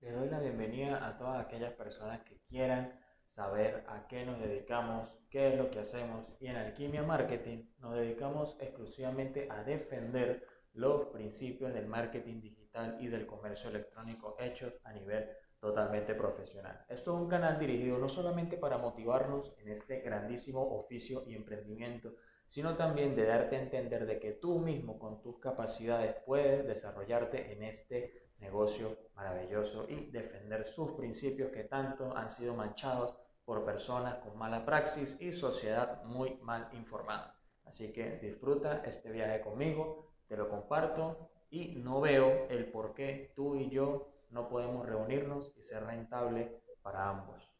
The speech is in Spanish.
Les doy la bienvenida a todas aquellas personas que quieran saber a qué nos dedicamos, qué es lo que hacemos. Y en Alquimia Marketing nos dedicamos exclusivamente a defender los principios del marketing digital y del comercio electrónico hechos a nivel totalmente profesional. Esto es un canal dirigido no solamente para motivarnos en este grandísimo oficio y emprendimiento, sino también de darte a entender de que tú mismo con tus capacidades puedes desarrollarte en este negocio maravilloso y defender sus principios que tanto han sido manchados por personas con mala praxis y sociedad muy mal informada. Así que disfruta este viaje conmigo, te lo comparto y no veo el por qué tú y yo no podemos reunirnos y ser rentable para ambos.